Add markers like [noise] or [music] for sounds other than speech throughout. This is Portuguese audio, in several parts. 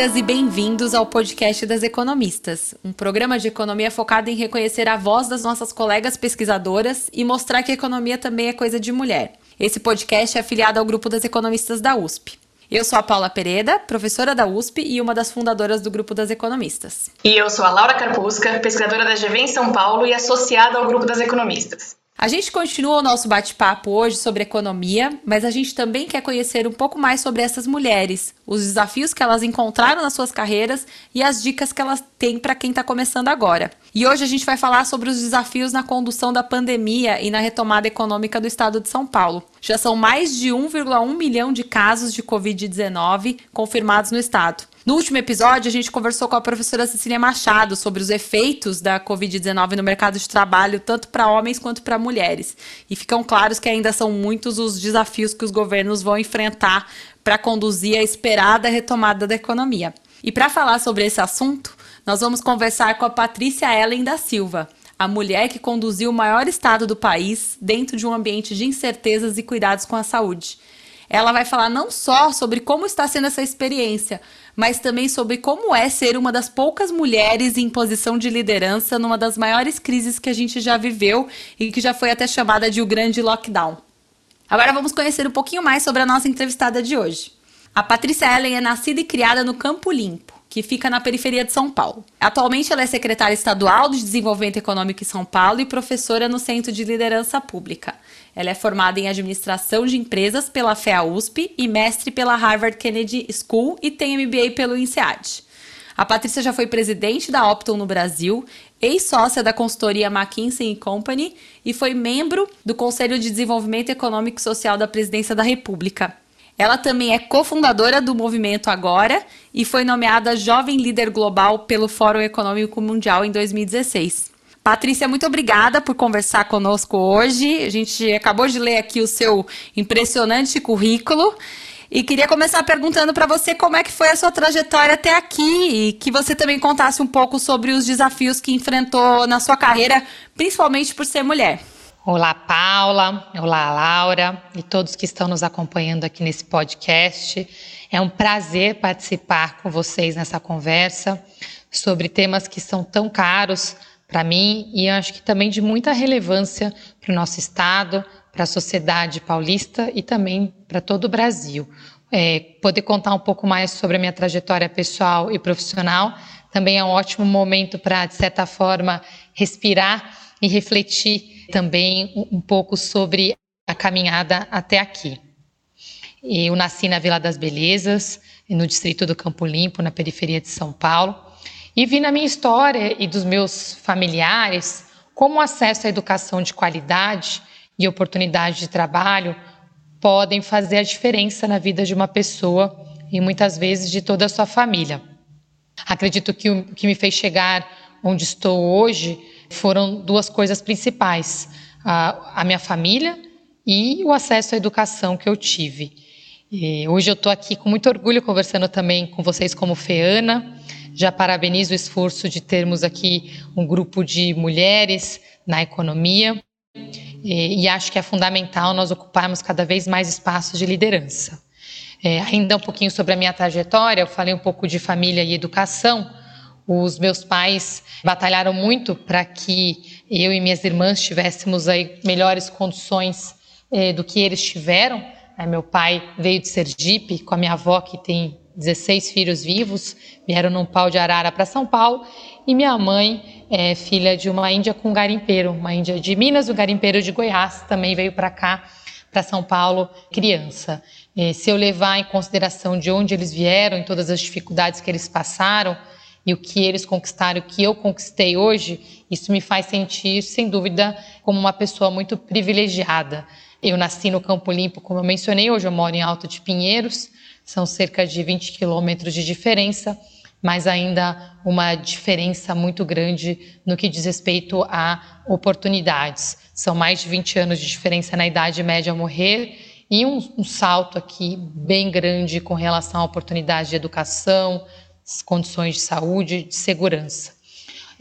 Bem-vindas e bem-vindos ao podcast das economistas, um programa de economia focado em reconhecer a voz das nossas colegas pesquisadoras e mostrar que a economia também é coisa de mulher. Esse podcast é afiliado ao grupo das economistas da USP. Eu sou a Paula Pereda, professora da USP e uma das fundadoras do grupo das economistas. E eu sou a Laura Carpusca, pesquisadora da GV em São Paulo e associada ao grupo das economistas. A gente continua o nosso bate-papo hoje sobre economia, mas a gente também quer conhecer um pouco mais sobre essas mulheres, os desafios que elas encontraram nas suas carreiras e as dicas que elas têm para quem está começando agora. E hoje a gente vai falar sobre os desafios na condução da pandemia e na retomada econômica do estado de São Paulo. Já são mais de 1,1 milhão de casos de Covid-19 confirmados no estado. No último episódio, a gente conversou com a professora Cecília Machado sobre os efeitos da Covid-19 no mercado de trabalho, tanto para homens quanto para mulheres. E ficam claros que ainda são muitos os desafios que os governos vão enfrentar para conduzir a esperada retomada da economia. E para falar sobre esse assunto, nós vamos conversar com a Patrícia Ellen da Silva, a mulher que conduziu o maior estado do país dentro de um ambiente de incertezas e cuidados com a saúde. Ela vai falar não só sobre como está sendo essa experiência, mas também sobre como é ser uma das poucas mulheres em posição de liderança numa das maiores crises que a gente já viveu e que já foi até chamada de o grande lockdown. Agora vamos conhecer um pouquinho mais sobre a nossa entrevistada de hoje. A Patrícia Ellen é nascida e criada no Campo Limpo, que fica na periferia de São Paulo. Atualmente ela é secretária estadual de Desenvolvimento Econômico em São Paulo e professora no Centro de Liderança Pública. Ela é formada em administração de empresas pela FEA USP e mestre pela Harvard Kennedy School e tem MBA pelo INSEAD. A Patrícia já foi presidente da Opton no Brasil, ex-sócia da consultoria McKinsey Company e foi membro do Conselho de Desenvolvimento Econômico e Social da Presidência da República. Ela também é cofundadora do Movimento Agora e foi nomeada Jovem Líder Global pelo Fórum Econômico Mundial em 2016. Patrícia, muito obrigada por conversar conosco hoje. A gente acabou de ler aqui o seu impressionante currículo. E queria começar perguntando para você como é que foi a sua trajetória até aqui e que você também contasse um pouco sobre os desafios que enfrentou na sua carreira, principalmente por ser mulher. Olá, Paula. Olá, Laura e todos que estão nos acompanhando aqui nesse podcast. É um prazer participar com vocês nessa conversa sobre temas que são tão caros para mim e acho que também de muita relevância para o nosso Estado, para a sociedade paulista e também para todo o Brasil. É, poder contar um pouco mais sobre a minha trajetória pessoal e profissional também é um ótimo momento para, de certa forma, respirar e refletir também um pouco sobre a caminhada até aqui. Eu nasci na Vila das Belezas, no distrito do Campo Limpo, na periferia de São Paulo. E vi na minha história e dos meus familiares como o acesso à educação de qualidade e oportunidade de trabalho podem fazer a diferença na vida de uma pessoa e muitas vezes de toda a sua família. Acredito que o que me fez chegar onde estou hoje foram duas coisas principais: a, a minha família e o acesso à educação que eu tive. E hoje eu estou aqui com muito orgulho conversando também com vocês como FEANA já parabenizo o esforço de termos aqui um grupo de mulheres na economia e, e acho que é fundamental nós ocuparmos cada vez mais espaços de liderança. É, ainda um pouquinho sobre a minha trajetória, eu falei um pouco de família e educação. Os meus pais batalharam muito para que eu e minhas irmãs tivéssemos aí melhores condições eh, do que eles tiveram. É, meu pai veio de Sergipe com a minha avó que tem 16 filhos vivos, vieram num pau de arara para São Paulo, e minha mãe é filha de uma índia com garimpeiro, uma índia de Minas, o garimpeiro de Goiás, também veio para cá, para São Paulo, criança. É, se eu levar em consideração de onde eles vieram, em todas as dificuldades que eles passaram, e o que eles conquistaram, o que eu conquistei hoje, isso me faz sentir, sem dúvida, como uma pessoa muito privilegiada. Eu nasci no Campo Limpo, como eu mencionei, hoje eu moro em Alto de Pinheiros, são cerca de 20 quilômetros de diferença, mas ainda uma diferença muito grande no que diz respeito a oportunidades. São mais de 20 anos de diferença na idade média a morrer e um, um salto aqui bem grande com relação à oportunidade de educação, condições de saúde, de segurança.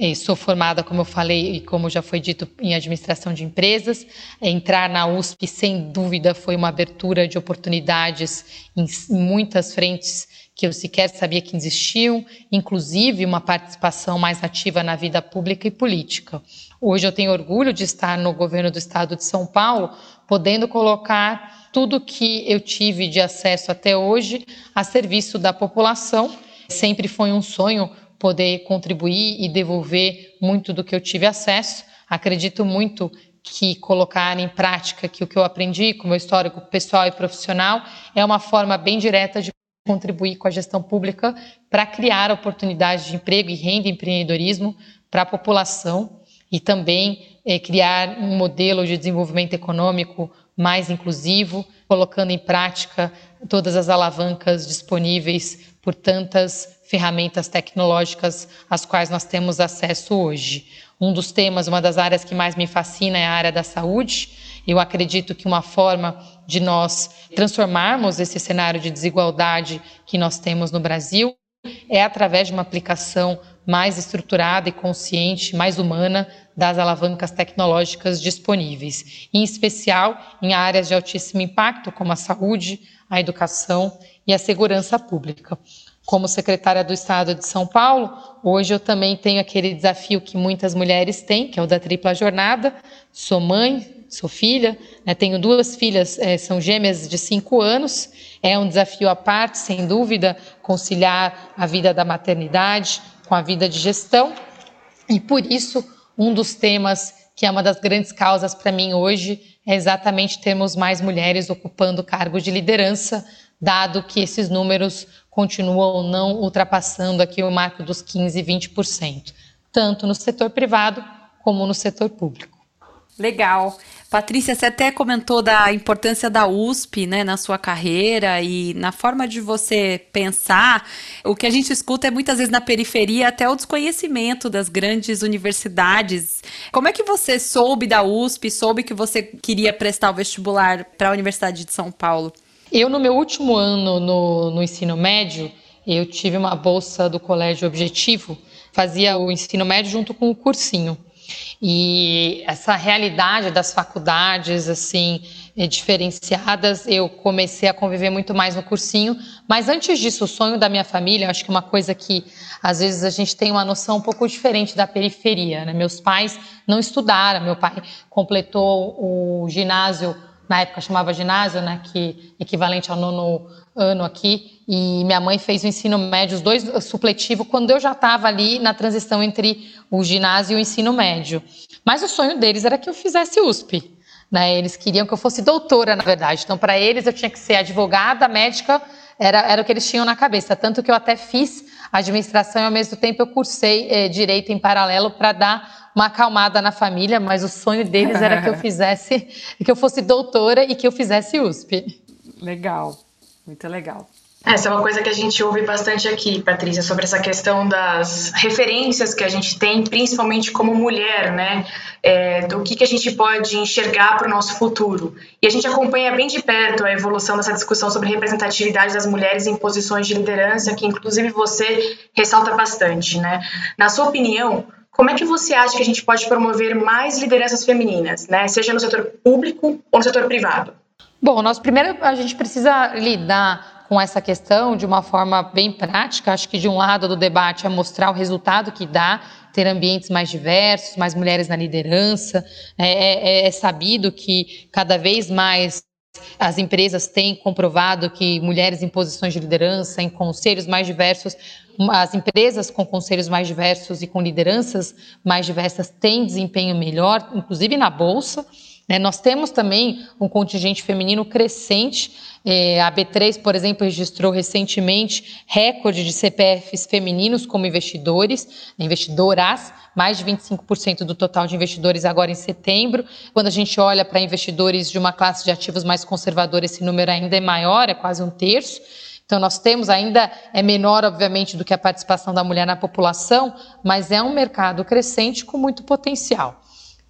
Eh, sou formada, como eu falei e como já foi dito, em administração de empresas. Entrar na USP, sem dúvida, foi uma abertura de oportunidades em muitas frentes que eu sequer sabia que existiam, inclusive uma participação mais ativa na vida pública e política. Hoje eu tenho orgulho de estar no governo do estado de São Paulo, podendo colocar tudo que eu tive de acesso até hoje a serviço da população. Sempre foi um sonho poder contribuir e devolver muito do que eu tive acesso. Acredito muito que colocar em prática que o que eu aprendi com meu histórico pessoal e profissional é uma forma bem direta de contribuir com a gestão pública para criar oportunidades de emprego e renda e empreendedorismo para a população e também é, criar um modelo de desenvolvimento econômico mais inclusivo, colocando em prática todas as alavancas disponíveis por tantas ferramentas tecnológicas às quais nós temos acesso hoje. Um dos temas, uma das áreas que mais me fascina é a área da saúde. Eu acredito que uma forma de nós transformarmos esse cenário de desigualdade que nós temos no Brasil é através de uma aplicação mais estruturada e consciente, mais humana das alavancas tecnológicas disponíveis, em especial em áreas de altíssimo impacto, como a saúde, a educação e a segurança pública como secretária do Estado de São Paulo, hoje eu também tenho aquele desafio que muitas mulheres têm, que é o da tripla jornada. Sou mãe, sou filha, né, tenho duas filhas, é, são gêmeas de cinco anos. É um desafio à parte, sem dúvida, conciliar a vida da maternidade com a vida de gestão. E por isso, um dos temas que é uma das grandes causas para mim hoje é exatamente termos mais mulheres ocupando cargos de liderança, dado que esses números continuam não ultrapassando aqui o marco dos 15, 20%, tanto no setor privado como no setor público. Legal. Patrícia, você até comentou da importância da USP né, na sua carreira e na forma de você pensar. O que a gente escuta é muitas vezes na periferia até o desconhecimento das grandes universidades. Como é que você soube da USP, soube que você queria prestar o vestibular para a Universidade de São Paulo? Eu, no meu último ano no, no ensino médio, eu tive uma bolsa do Colégio Objetivo, fazia o ensino médio junto com o cursinho. E essa realidade das faculdades, assim, eh, diferenciadas, eu comecei a conviver muito mais no cursinho. Mas antes disso, o sonho da minha família, acho que uma coisa que às vezes a gente tem uma noção um pouco diferente da periferia. Né? Meus pais não estudaram, meu pai completou o ginásio na época chamava ginásio, né, que equivalente ao nono ano aqui, e minha mãe fez o ensino médio, os dois supletivo, quando eu já estava ali na transição entre o ginásio e o ensino médio. Mas o sonho deles era que eu fizesse USP. Né? Eles queriam que eu fosse doutora, na verdade. Então, para eles, eu tinha que ser advogada, médica, era, era o que eles tinham na cabeça. Tanto que eu até fiz administração e, ao mesmo tempo, eu cursei eh, direito em paralelo para dar uma acalmada na família, mas o sonho deles era que eu [laughs] fizesse, que eu fosse doutora e que eu fizesse USP. Legal, muito legal. Essa é uma coisa que a gente ouve bastante aqui, Patrícia, sobre essa questão das referências que a gente tem, principalmente como mulher, né? É, do que, que a gente pode enxergar para o nosso futuro. E a gente acompanha bem de perto a evolução dessa discussão sobre representatividade das mulheres em posições de liderança, que inclusive você ressalta bastante, né? Na sua opinião, como é que você acha que a gente pode promover mais lideranças femininas, né? Seja no setor público ou no setor privado? Bom, nós primeiro a gente precisa lidar com essa questão de uma forma bem prática. Acho que de um lado do debate é mostrar o resultado que dá ter ambientes mais diversos, mais mulheres na liderança. É, é, é sabido que cada vez mais as empresas têm comprovado que mulheres em posições de liderança, em conselhos mais diversos, as empresas com conselhos mais diversos e com lideranças mais diversas têm desempenho melhor, inclusive na bolsa. Né? Nós temos também um contingente feminino crescente. É, a B3, por exemplo, registrou recentemente recorde de CPFs femininos como investidores, investidoras, mais de 25% do total de investidores agora em setembro. Quando a gente olha para investidores de uma classe de ativos mais conservadora, esse número ainda é maior, é quase um terço. Então, nós temos ainda, é menor, obviamente, do que a participação da mulher na população, mas é um mercado crescente com muito potencial.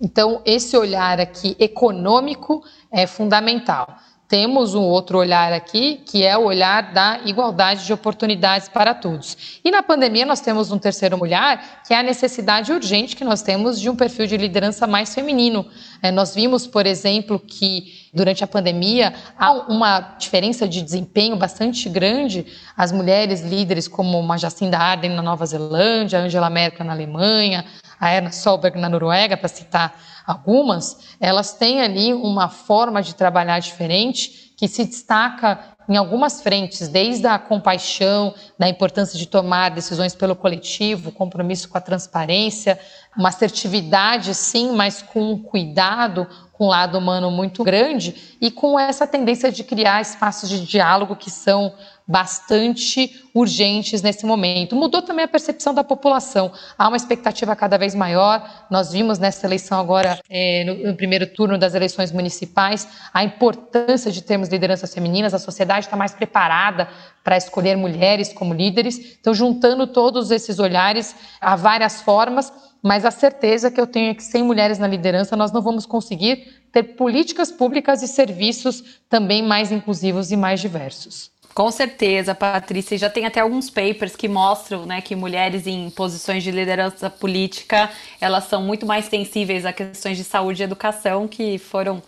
Então, esse olhar aqui econômico é fundamental. temos um outro olhar aqui, que é o olhar da igualdade de oportunidades para todos. E na pandemia nós temos um terceiro olhar, que é a necessidade urgente que nós temos de um perfil de liderança mais feminino. É, nós vimos, por exemplo, que durante a pandemia há uma diferença de desempenho bastante grande. As mulheres líderes, como Jacinda Ardern na Nova Zelândia, Angela Merkel na Alemanha, a Erna Solberg na Noruega, para citar algumas, elas têm ali uma forma de trabalhar diferente que se destaca em algumas frentes, desde a compaixão, da importância de tomar decisões pelo coletivo, compromisso com a transparência, uma assertividade, sim, mas com um cuidado, com um lado humano muito grande e com essa tendência de criar espaços de diálogo que são bastante urgentes nesse momento. Mudou também a percepção da população. Há uma expectativa cada vez maior. Nós vimos nessa eleição agora, é, no, no, primeiro turno das eleições municipais, a importância de termos lideranças femininas. A sociedade está mais preparada para escolher mulheres como líderes. Então, juntando todos esses olhares, há várias formas, mas a certeza que eu tenho é que sem mulheres na liderança nós não vamos conseguir ter políticas públicas e serviços também mais inclusivos e mais diversos. Com certeza, Patrícia. Já tem até alguns papers que mostram né, que mulheres em posições de liderança política elas são muito mais sensíveis a questões de saúde e educação que foram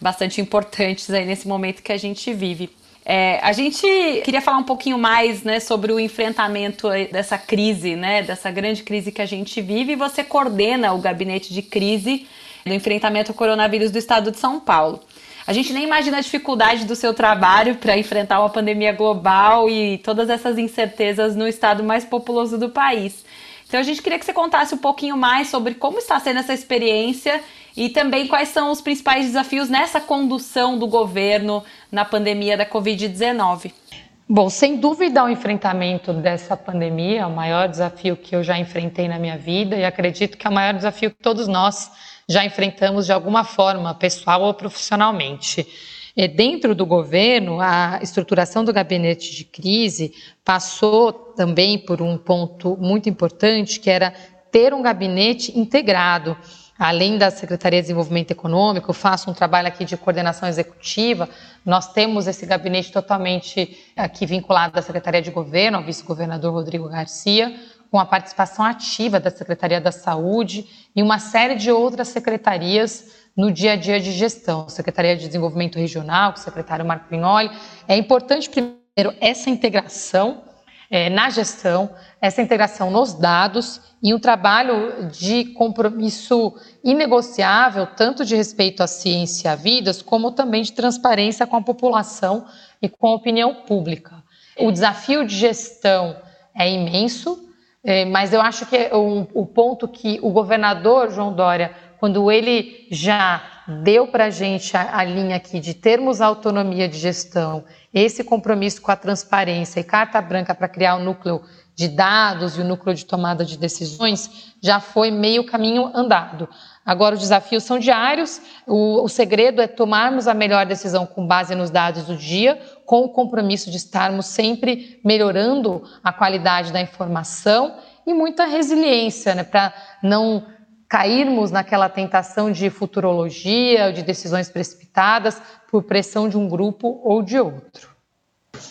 bastante importantes aí nesse momento que a gente vive. É, a gente queria falar um pouquinho mais né, sobre o enfrentamento dessa crise, né, dessa grande crise que a gente vive. E você coordena o gabinete de crise do enfrentamento ao coronavírus do estado de São Paulo. A gente nem imagina a dificuldade do seu trabalho para enfrentar uma pandemia global e todas essas incertezas no estado mais populoso do país. Então a gente queria que você contasse um pouquinho mais sobre como está sendo essa experiência e também quais são os principais desafios nessa condução do governo na pandemia da Covid-19. Bom, sem dúvida, o enfrentamento dessa pandemia é o maior desafio que eu já enfrentei na minha vida e acredito que é o maior desafio que todos nós já enfrentamos de alguma forma, pessoal ou profissionalmente. E dentro do governo, a estruturação do gabinete de crise passou também por um ponto muito importante, que era ter um gabinete integrado. Além da Secretaria de Desenvolvimento Econômico, faço um trabalho aqui de coordenação executiva. Nós temos esse gabinete totalmente aqui vinculado à Secretaria de Governo, ao vice-governador Rodrigo Garcia, com a participação ativa da Secretaria da Saúde e uma série de outras secretarias no dia a dia de gestão. Secretaria de Desenvolvimento Regional, com o secretário Marco Pignoli. É importante, primeiro, essa integração é, na gestão, essa integração nos dados e um trabalho de compromisso inegociável, tanto de respeito à ciência e à vidas, como também de transparência com a população e com a opinião pública. O desafio de gestão é imenso, é, mas eu acho que o, o ponto que o governador João Dória, quando ele já deu para a gente a linha aqui de termos autonomia de gestão, esse compromisso com a transparência e carta branca para criar o núcleo de dados e o núcleo de tomada de decisões, já foi meio caminho andado. Agora, os desafios são diários, o, o segredo é tomarmos a melhor decisão com base nos dados do dia, com o compromisso de estarmos sempre melhorando a qualidade da informação e muita resiliência, né, para não cairmos naquela tentação de futurologia, de decisões precipitadas por pressão de um grupo ou de outro.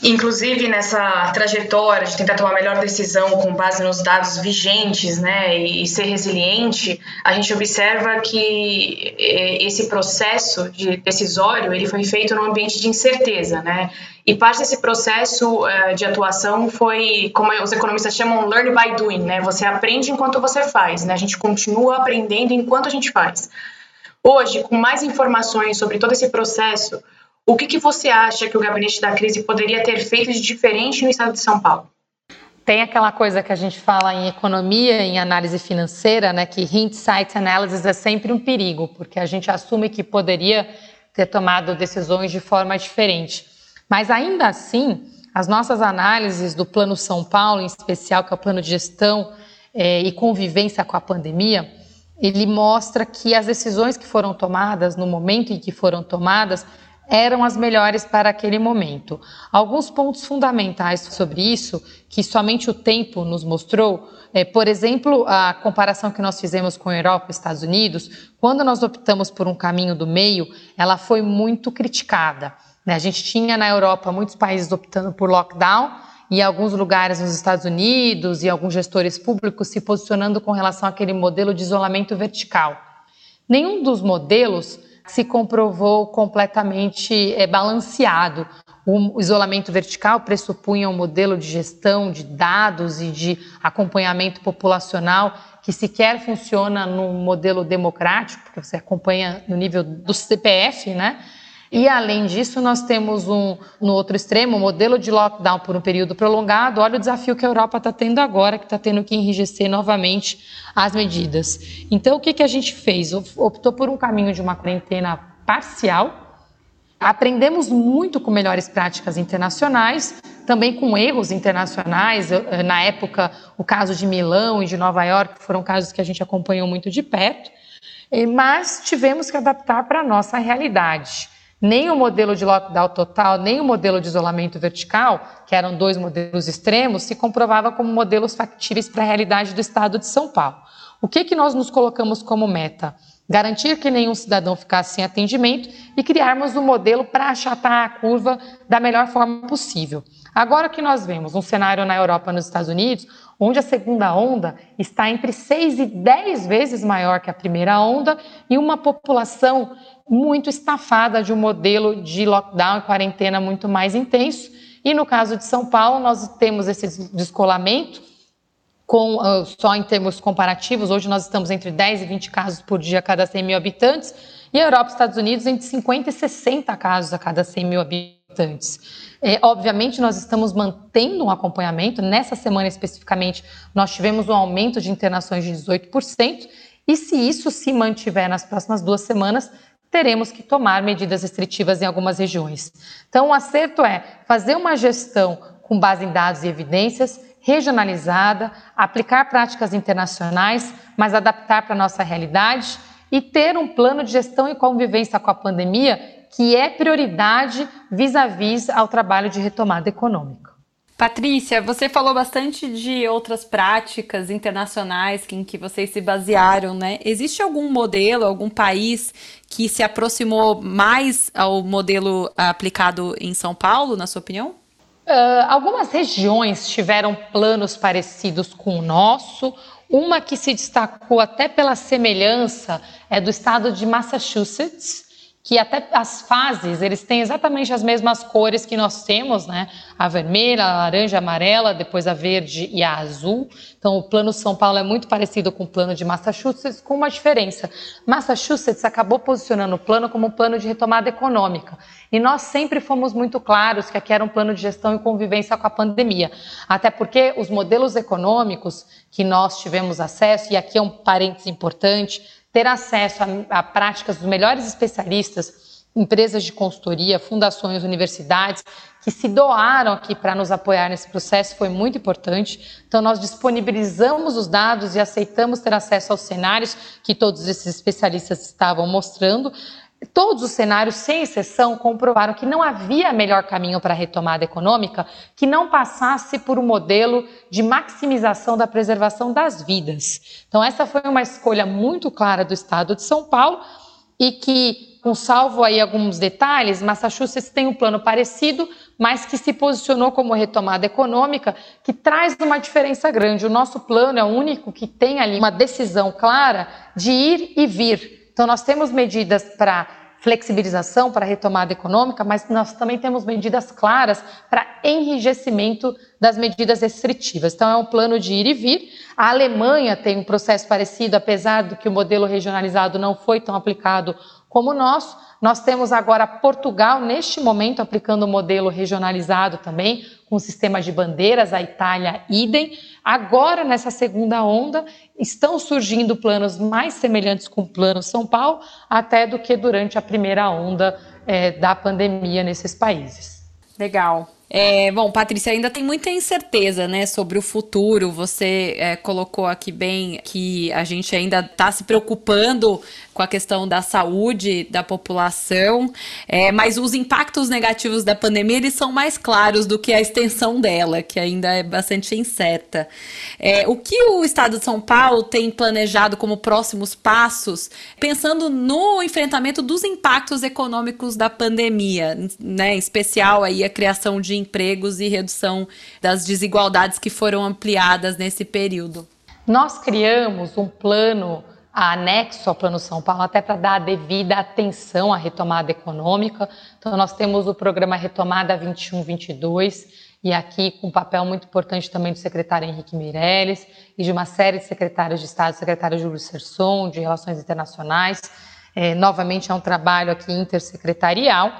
Inclusive nessa trajetória de tentar tomar a melhor decisão com base nos dados vigentes, né, e ser resiliente, a gente observa que eh, esse processo de decisório ele foi feito num ambiente de incerteza, né? E parte desse processo uh, de atuação foi, como os economistas chamam, learn by doing, né? Você aprende enquanto você faz, né? A gente continua aprendendo enquanto a gente faz. Hoje, com mais informações sobre todo esse processo, o que, que você acha que o gabinete da crise poderia ter feito de diferente no estado de São Paulo? Tem aquela coisa que a gente fala em economia, em análise financeira, né, que hindsight analysis é sempre um perigo, porque a gente assume que poderia ter tomado decisões de forma diferente. Mas ainda assim, as nossas análises do Plano São Paulo, em especial, que é o plano de gestão é, e convivência com a pandemia, ele mostra que as decisões que foram tomadas, no momento em que foram tomadas, eram as melhores para aquele momento. Alguns pontos fundamentais sobre isso, que somente o tempo nos mostrou, é, por exemplo, a comparação que nós fizemos com a Europa e Estados Unidos, quando nós optamos por um caminho do meio, ela foi muito criticada. Né? A gente tinha na Europa muitos países optando por lockdown e alguns lugares nos Estados Unidos e alguns gestores públicos se posicionando com relação àquele modelo de isolamento vertical. Nenhum dos modelos se comprovou completamente é, balanceado. O isolamento vertical pressupunha um modelo de gestão de dados e de acompanhamento populacional que sequer funciona num modelo democrático, porque você acompanha no nível do CPF, né? E além disso, nós temos um, no outro extremo, um modelo de lockdown por um período prolongado. Olha o desafio que a Europa está tendo agora, que está tendo que enrijecer novamente as medidas. Então, o que, que a gente fez? Optou por um caminho de uma quarentena parcial. Aprendemos muito com melhores práticas internacionais, também com erros internacionais. Na época, o caso de Milão e de Nova York foram casos que a gente acompanhou muito de perto, mas tivemos que adaptar para a nossa realidade. Nem o modelo de lockdown total, nem o modelo de isolamento vertical, que eram dois modelos extremos, se comprovava como modelos factíveis para a realidade do estado de São Paulo. O que, que nós nos colocamos como meta? Garantir que nenhum cidadão ficasse sem atendimento e criarmos um modelo para achatar a curva da melhor forma possível. Agora que nós vemos um cenário na Europa e nos Estados Unidos, onde a segunda onda está entre 6 e 10 vezes maior que a primeira onda e uma população muito estafada de um modelo de lockdown e quarentena muito mais intenso. E no caso de São Paulo, nós temos esse descolamento com, uh, só em termos comparativos, hoje nós estamos entre 10 e 20 casos por dia a cada 100 mil habitantes, e a Europa e Estados Unidos entre 50 e 60 casos a cada 100 mil habitantes. É, obviamente, nós estamos mantendo um acompanhamento. Nessa semana especificamente, nós tivemos um aumento de internações de 18%, e se isso se mantiver nas próximas duas semanas, teremos que tomar medidas restritivas em algumas regiões. Então, o acerto é fazer uma gestão com base em dados e evidências, regionalizada, aplicar práticas internacionais, mas adaptar para a nossa realidade e ter um plano de gestão e convivência com a pandemia que é prioridade vis-à-vis -vis ao trabalho de retomada econômica. Patrícia, você falou bastante de outras práticas internacionais em que vocês se basearam, né? Existe algum modelo, algum país que se aproximou mais ao modelo aplicado em São Paulo, na sua opinião? Uh, algumas regiões tiveram planos parecidos com o nosso. Uma que se destacou até pela semelhança é do estado de Massachusetts, que até as fases, eles têm exatamente as mesmas cores que nós temos, né? A vermelha, a laranja, a amarela, depois a verde e a azul. Então, o plano São Paulo é muito parecido com o plano de Massachusetts, com uma diferença. Massachusetts acabou posicionando o plano como um plano de retomada econômica. E nós sempre fomos muito claros que aqui era um plano de gestão e convivência com a pandemia. Até porque os modelos econômicos que nós tivemos acesso, e aqui é um parênteses importante, ter acesso a, a práticas dos melhores especialistas, empresas de consultoria, fundações, universidades, que se doaram aqui para nos apoiar nesse processo foi muito importante. Então, nós disponibilizamos os dados e aceitamos ter acesso aos cenários que todos esses especialistas estavam mostrando. Todos os cenários, sem exceção, comprovaram que não havia melhor caminho para a retomada econômica que não passasse por um modelo de maximização da preservação das vidas. Então, essa foi uma escolha muito clara do Estado de São Paulo e que, com salvo aí alguns detalhes, Massachusetts tem um plano parecido, mas que se posicionou como retomada econômica, que traz uma diferença grande. O nosso plano é o único que tem ali uma decisão clara de ir e vir então, nós temos medidas para flexibilização, para retomada econômica, mas nós também temos medidas claras para enrijecimento das medidas restritivas. Então, é um plano de ir e vir. A Alemanha tem um processo parecido, apesar do que o modelo regionalizado não foi tão aplicado como o nosso. Nós temos agora Portugal, neste momento, aplicando o um modelo regionalizado também, com o sistema de bandeiras, a Itália, idem. Agora, nessa segunda onda, estão surgindo planos mais semelhantes com o Plano São Paulo, até do que durante a primeira onda é, da pandemia nesses países. Legal. É, bom, Patrícia, ainda tem muita incerteza, né, sobre o futuro. Você é, colocou aqui bem que a gente ainda está se preocupando com a questão da saúde da população, é, mas os impactos negativos da pandemia eles são mais claros do que a extensão dela, que ainda é bastante incerta. É, o que o Estado de São Paulo tem planejado como próximos passos, pensando no enfrentamento dos impactos econômicos da pandemia, né, em especial aí a criação de empregos e redução das desigualdades que foram ampliadas nesse período? Nós criamos um plano anexo ao Plano São Paulo, até para dar a devida atenção à retomada econômica. Então, nós temos o programa Retomada 21-22, e aqui com um papel muito importante também do secretário Henrique Meirelles e de uma série de secretários de Estado, secretário Júlio Serson, de Relações Internacionais. É, novamente, é um trabalho aqui intersecretarial,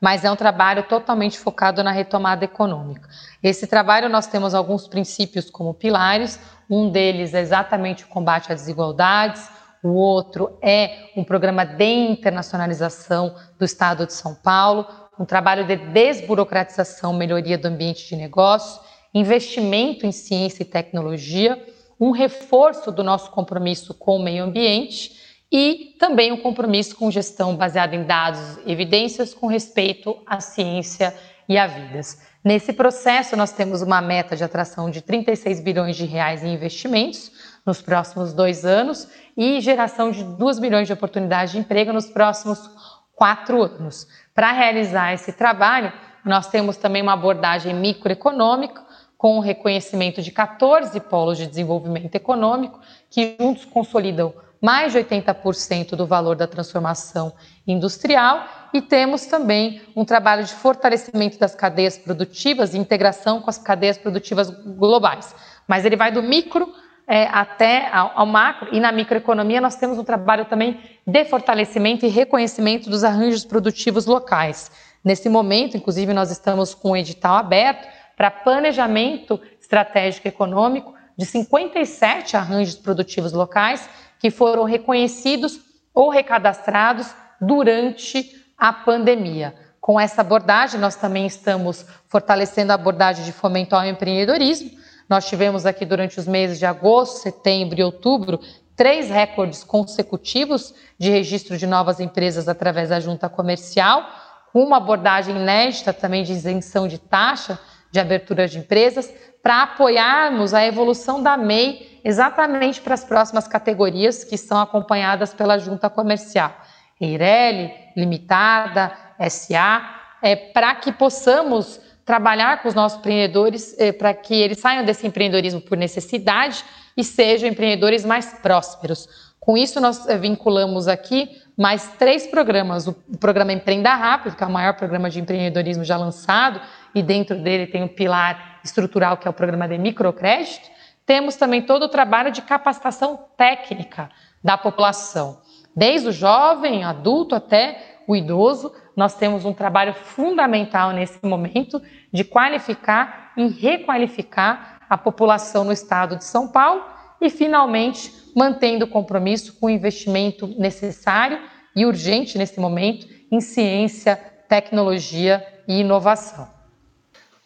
mas é um trabalho totalmente focado na retomada econômica. Esse trabalho nós temos alguns princípios como pilares, um deles é exatamente o combate às desigualdades, o outro é um programa de internacionalização do Estado de São Paulo, um trabalho de desburocratização, melhoria do ambiente de negócio, investimento em ciência e tecnologia, um reforço do nosso compromisso com o meio ambiente e também um compromisso com gestão baseada em dados e evidências com respeito à ciência e a vidas. Nesse processo, nós temos uma meta de atração de 36 bilhões de reais em investimentos, nos próximos dois anos e geração de 2 milhões de oportunidades de emprego nos próximos quatro anos. Para realizar esse trabalho, nós temos também uma abordagem microeconômica, com o reconhecimento de 14 polos de desenvolvimento econômico, que juntos consolidam mais de 80% do valor da transformação industrial, e temos também um trabalho de fortalecimento das cadeias produtivas e integração com as cadeias produtivas globais. Mas ele vai do micro é, até ao, ao, macro, e na microeconomia nós temos um trabalho também de fortalecimento e reconhecimento dos arranjos produtivos locais. Nesse momento, inclusive, nós estamos com um edital aberto para planejamento estratégico econômico de 57 arranjos produtivos locais que foram reconhecidos ou recadastrados durante a pandemia. Com essa abordagem, nós também estamos fortalecendo a abordagem de fomento ao empreendedorismo, nós tivemos aqui durante os meses de agosto, setembro e outubro três recordes consecutivos de registro de novas empresas através da junta comercial, com uma abordagem inédita também de isenção de taxa de abertura de empresas, para apoiarmos a evolução da MEI exatamente para as próximas categorias que são acompanhadas pela junta comercial. Eireli, Limitada, SA, é, para que possamos trabalhar com os nossos empreendedores eh, para que eles saiam desse empreendedorismo por necessidade e sejam empreendedores mais prósperos. Com isso, nós eh, vinculamos aqui mais três programas. O programa Empreenda Rápido, que é o maior programa de empreendedorismo já lançado, e dentro dele tem o um pilar estrutural, que é o programa de microcrédito. Temos também todo o trabalho de capacitação técnica da população, desde o jovem, adulto até o idoso, nós temos um trabalho fundamental nesse momento de qualificar e requalificar a população no estado de São Paulo e, finalmente, mantendo o compromisso com o investimento necessário e urgente nesse momento em ciência, tecnologia e inovação.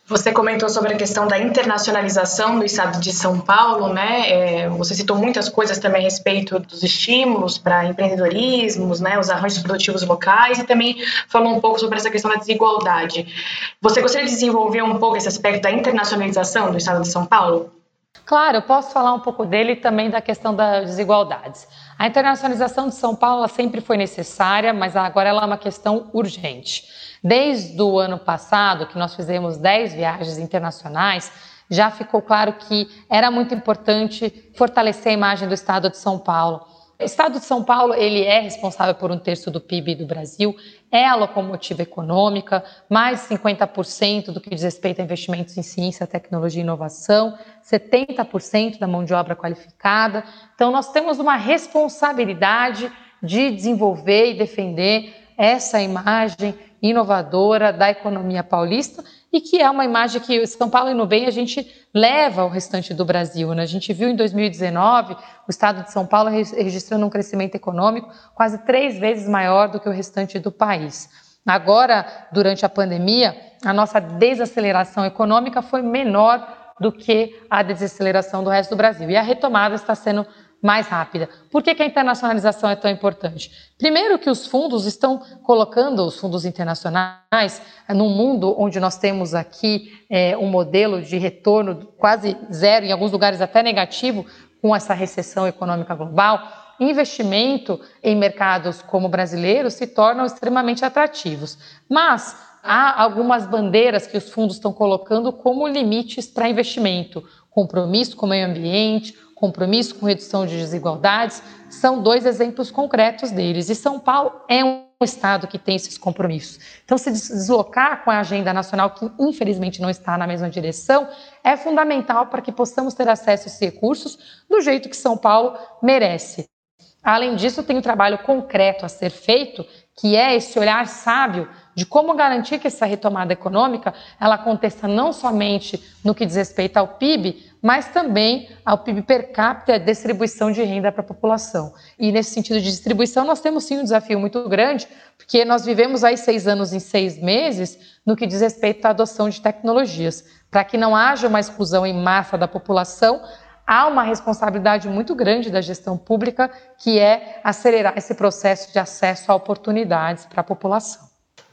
Você comentou sobre a questão da internacionalização do estado de São Paulo, né? É, você citou muitas coisas também a respeito dos estímulos para empreendedorismos, né? Os arranjos produtivos locais e também falou um pouco sobre essa questão da desigualdade. Você gostaria de desenvolver um pouco esse aspecto da internacionalização do estado de São Paulo? Claro, eu posso falar um pouco dele e também da questão das desigualdades. A internacionalização de São Paulo sempre foi necessária, mas agora ela é uma questão urgente. Desde o ano passado, que nós fizemos 10 viagens internacionais, já ficou claro que era muito importante fortalecer a imagem do Estado de São Paulo. O Estado de São Paulo ele é responsável por um terço do PIB do Brasil, é a locomotiva econômica, mais de 50% do que diz respeito a investimentos em ciência, tecnologia e inovação, 70% da mão de obra qualificada. Então, nós temos uma responsabilidade de desenvolver e defender essa imagem inovadora da economia paulista e que é uma imagem que São Paulo indo bem a gente leva ao restante do Brasil. Né? A gente viu em 2019 o estado de São Paulo registrando um crescimento econômico quase três vezes maior do que o restante do país. Agora, durante a pandemia, a nossa desaceleração econômica foi menor do que a desaceleração do resto do Brasil. E a retomada está sendo mais rápida. Por que, que, a internacionalização é tão importante? Primeiro que os fundos estão colocando, os fundos internacionais, num mundo onde nós temos aqui é, um modelo de retorno quase zero, em alguns lugares até negativo, com essa recessão econômica global, investimento em mercados como brasileiros se tornam extremamente atrativos. Mas há algumas bandeiras que os fundos estão colocando como limites para investimento. Compromisso com o meio ambiente, compromisso com redução de desigualdades, são dois exemplos concretos deles. E São Paulo é um estado que tem esses compromissos. Então, se deslocar com a agenda nacional, que infelizmente não está na mesma direção, é fundamental para que possamos ter acesso a esses recursos do jeito que São Paulo merece. Além disso, tem um trabalho concreto a ser feito, que é esse olhar sábio de como garantir que essa retomada econômica ela aconteça não somente no que diz respeito ao PIB, mas também ao PIB per capita e distribuição de renda para a população. E nesse sentido de distribuição, nós temos sim um desafio muito grande, porque nós vivemos aí seis anos em seis meses no que diz respeito à adoção de tecnologias. Para que não haja uma exclusão em massa da população, há uma responsabilidade muito grande da gestão pública, que é acelerar esse processo de acesso a oportunidades para a população.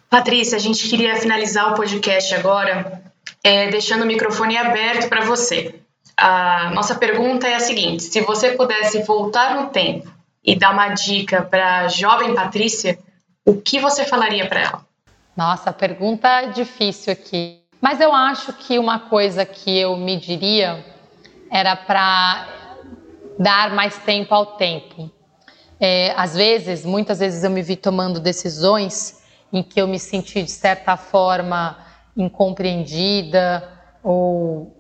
Patrícia, a gente queria finalizar o podcast agora é, deixando o microfone aberto para você. A nossa pergunta é a seguinte: se você pudesse voltar no tempo e dar uma dica para a jovem Patrícia, o que você falaria para ela? Nossa, pergunta difícil aqui. Mas eu acho que uma coisa que eu me diria era para dar mais tempo ao tempo. É, às vezes, muitas vezes eu me vi tomando decisões em que eu me senti de certa forma incompreendida ou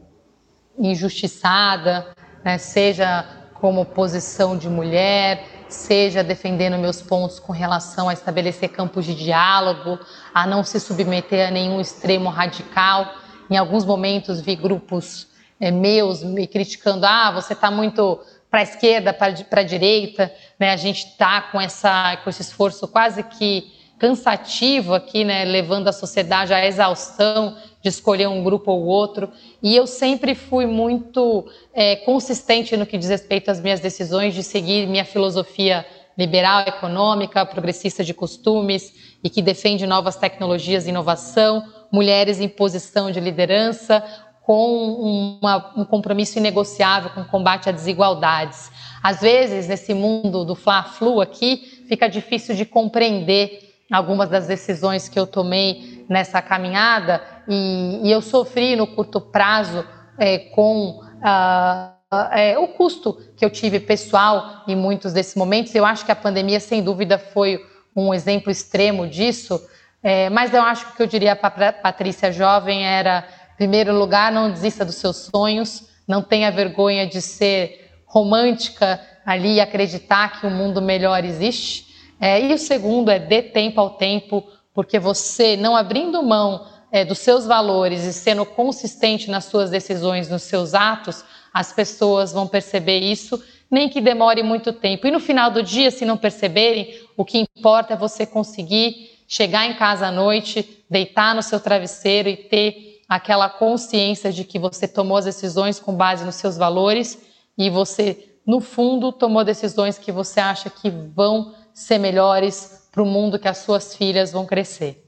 injustiçada, né? seja como posição de mulher, seja defendendo meus pontos com relação a estabelecer campos de diálogo, a não se submeter a nenhum extremo radical. Em alguns momentos vi grupos é, meus me criticando, ah, você está muito para a esquerda, para a direita, né? A gente está com essa com esse esforço quase que cansativo aqui, né, levando a sociedade à exaustão de escolher um grupo ou outro. E eu sempre fui muito é, consistente no que diz respeito às minhas decisões de seguir minha filosofia liberal, econômica, progressista de costumes e que defende novas tecnologias e inovação, mulheres em posição de liderança, com uma, um compromisso inegociável com o combate a desigualdades. Às vezes, nesse mundo do fla-flu aqui, fica difícil de compreender algumas das decisões que eu tomei nessa caminhada e, e eu sofri no curto prazo é, com uh, é, o custo que eu tive pessoal em muitos desses momentos. Eu acho que a pandemia, sem dúvida, foi um exemplo extremo disso, é, mas eu acho que o que eu diria para Patrícia jovem era primeiro lugar, não desista dos seus sonhos, não tenha vergonha de ser romântica ali e acreditar que um mundo melhor existe. É, e o segundo é dê tempo ao tempo, porque você, não abrindo mão é, dos seus valores e sendo consistente nas suas decisões, nos seus atos, as pessoas vão perceber isso, nem que demore muito tempo. E no final do dia, se não perceberem, o que importa é você conseguir chegar em casa à noite, deitar no seu travesseiro e ter aquela consciência de que você tomou as decisões com base nos seus valores e você, no fundo, tomou decisões que você acha que vão ser melhores para o mundo que as suas filhas vão crescer.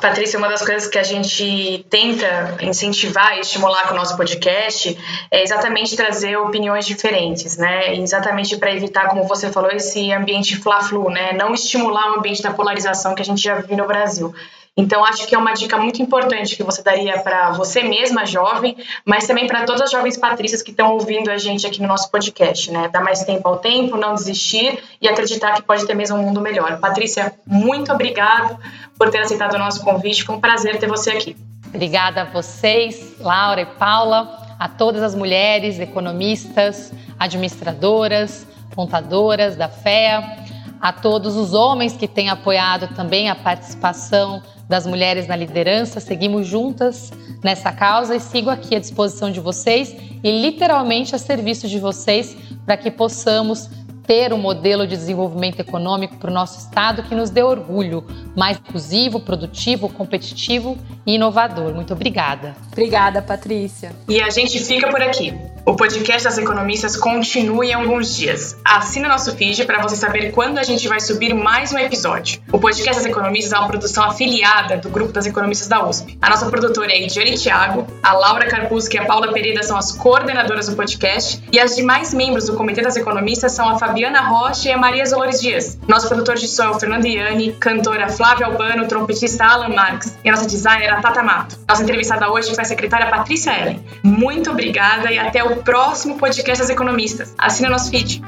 Patrícia, uma das coisas que a gente tenta incentivar e estimular com o nosso podcast é exatamente trazer opiniões diferentes, né? Exatamente para evitar, como você falou, esse ambiente fla-flu, né? Não estimular o ambiente da polarização que a gente já vive no Brasil. Então, acho que é uma dica muito importante que você daria para você mesma, jovem, mas também para todas as jovens patrícias que estão ouvindo a gente aqui no nosso podcast, né? Dar mais tempo ao tempo, não desistir e acreditar que pode ter mesmo um mundo melhor. Patrícia, muito obrigado por ter aceitado o nosso convite. Foi um prazer ter você aqui. Obrigada a vocês, Laura e Paula, a todas as mulheres economistas, administradoras, contadoras da FEA, a todos os homens que têm apoiado também a participação das mulheres na liderança. Seguimos juntas nessa causa e sigo aqui à disposição de vocês e literalmente a serviço de vocês para que possamos ter um modelo de desenvolvimento econômico para o nosso estado que nos dê orgulho, mais inclusivo, produtivo, competitivo e inovador. Muito obrigada. Obrigada, Patrícia. E a gente fica por aqui. O podcast das economistas continua em alguns dias. Assina nosso feed para você saber quando a gente vai subir mais um episódio. O podcast das economistas é uma produção afiliada do grupo das economistas da USP. A nossa produtora é Ediane Thiago, a Laura Carpusca e a Paula Pereira são as coordenadoras do podcast e as demais membros do Comitê das Economistas são a Fabiana Rocha e a Maria Dolores Dias. Nosso produtor de som é o Fernando Iani, cantora Flávia Albano, trompetista Alan Marques e a nossa designer é a Tata Mato. Nossa entrevistada hoje foi a secretária Patrícia Ellen. Muito obrigada e até o próximo podcast das economistas. Assina nosso feed.